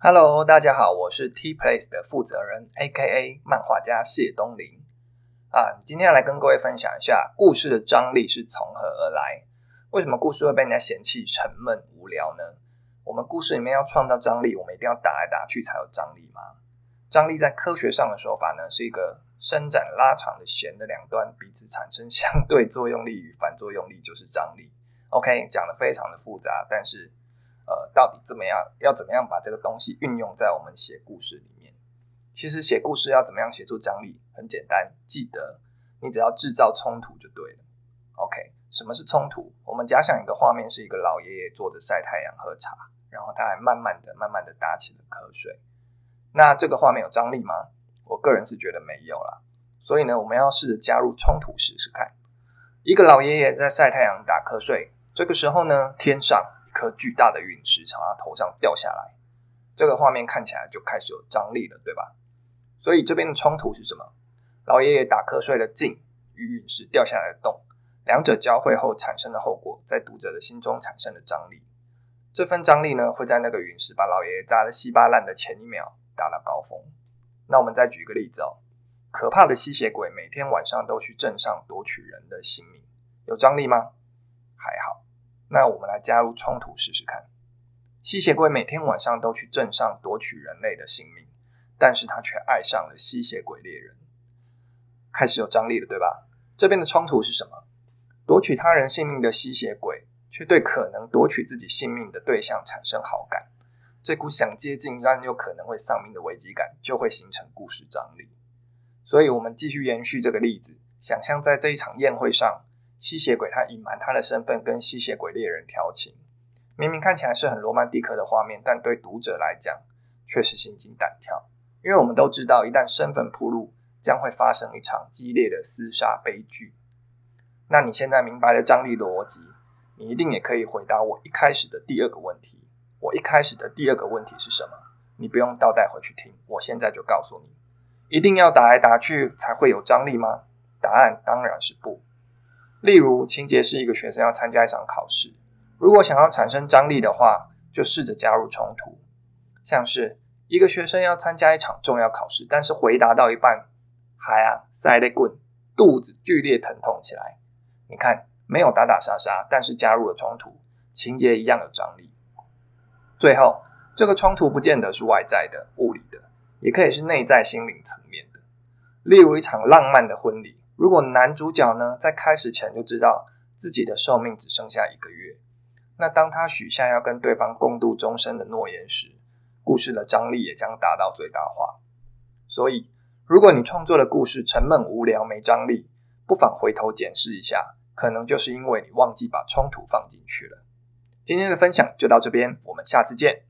Hello，大家好，我是 T Place 的负责人，A.K.A 漫画家谢东林啊。今天要来跟各位分享一下故事的张力是从何而来？为什么故事会被人家嫌弃沉闷无聊呢？我们故事里面要创造张力，我们一定要打来打去才有张力吗？张力在科学上的说法呢，是一个伸展拉长的弦的两端彼此产生相对作用力与反作用力，就是张力。OK，讲的非常的复杂，但是。呃，到底怎么样？要怎么样把这个东西运用在我们写故事里面？其实写故事要怎么样写出张力？很简单，记得你只要制造冲突就对了。OK，什么是冲突？我们假想一个画面，是一个老爷爷坐着晒太阳喝茶，然后他还慢慢的、慢慢的打起了瞌睡。那这个画面有张力吗？我个人是觉得没有啦。所以呢，我们要试着加入冲突试试看。一个老爷爷在晒太阳打瞌睡，这个时候呢，天上。颗巨大的陨石从他头上掉下来，这个画面看起来就开始有张力了，对吧？所以这边的冲突是什么？老爷爷打瞌睡的静与陨石掉下来的动，两者交汇后产生的后果，在读者的心中产生了张力。这份张力呢，会在那个陨石把老爷爷砸得稀巴烂的前一秒达到高峰。那我们再举个例子哦，可怕的吸血鬼每天晚上都去镇上夺取人的性命，有张力吗？那我们来加入冲突试试看。吸血鬼每天晚上都去镇上夺取人类的性命，但是他却爱上了吸血鬼猎人，开始有张力了，对吧？这边的冲突是什么？夺取他人性命的吸血鬼却对可能夺取自己性命的对象产生好感，这股想接近但又可能会丧命的危机感，就会形成故事张力。所以，我们继续延续这个例子，想象在这一场宴会上。吸血鬼他隐瞒他的身份，跟吸血鬼猎人调情，明明看起来是很罗曼蒂克的画面，但对读者来讲却是心惊胆跳，因为我们都知道，一旦身份暴露，将会发生一场激烈的厮杀悲剧。那你现在明白了张力逻辑，你一定也可以回答我一开始的第二个问题。我一开始的第二个问题是什么？你不用倒带回去听，我现在就告诉你：一定要打来打去才会有张力吗？答案当然是不。例如，情节是一个学生要参加一场考试，如果想要产生张力的话，就试着加入冲突，像是一个学生要参加一场重要考试，但是回答到一半，还啊塞得滚，肚子剧烈疼痛起来。你看，没有打打杀杀，但是加入了冲突，情节一样有张力。最后，这个冲突不见得是外在的、物理的，也可以是内在心灵层面的。例如，一场浪漫的婚礼。如果男主角呢在开始前就知道自己的寿命只剩下一个月，那当他许下要跟对方共度终身的诺言时，故事的张力也将达到最大化。所以，如果你创作的故事沉闷无聊没张力，不妨回头检视一下，可能就是因为你忘记把冲突放进去了。今天的分享就到这边，我们下次见。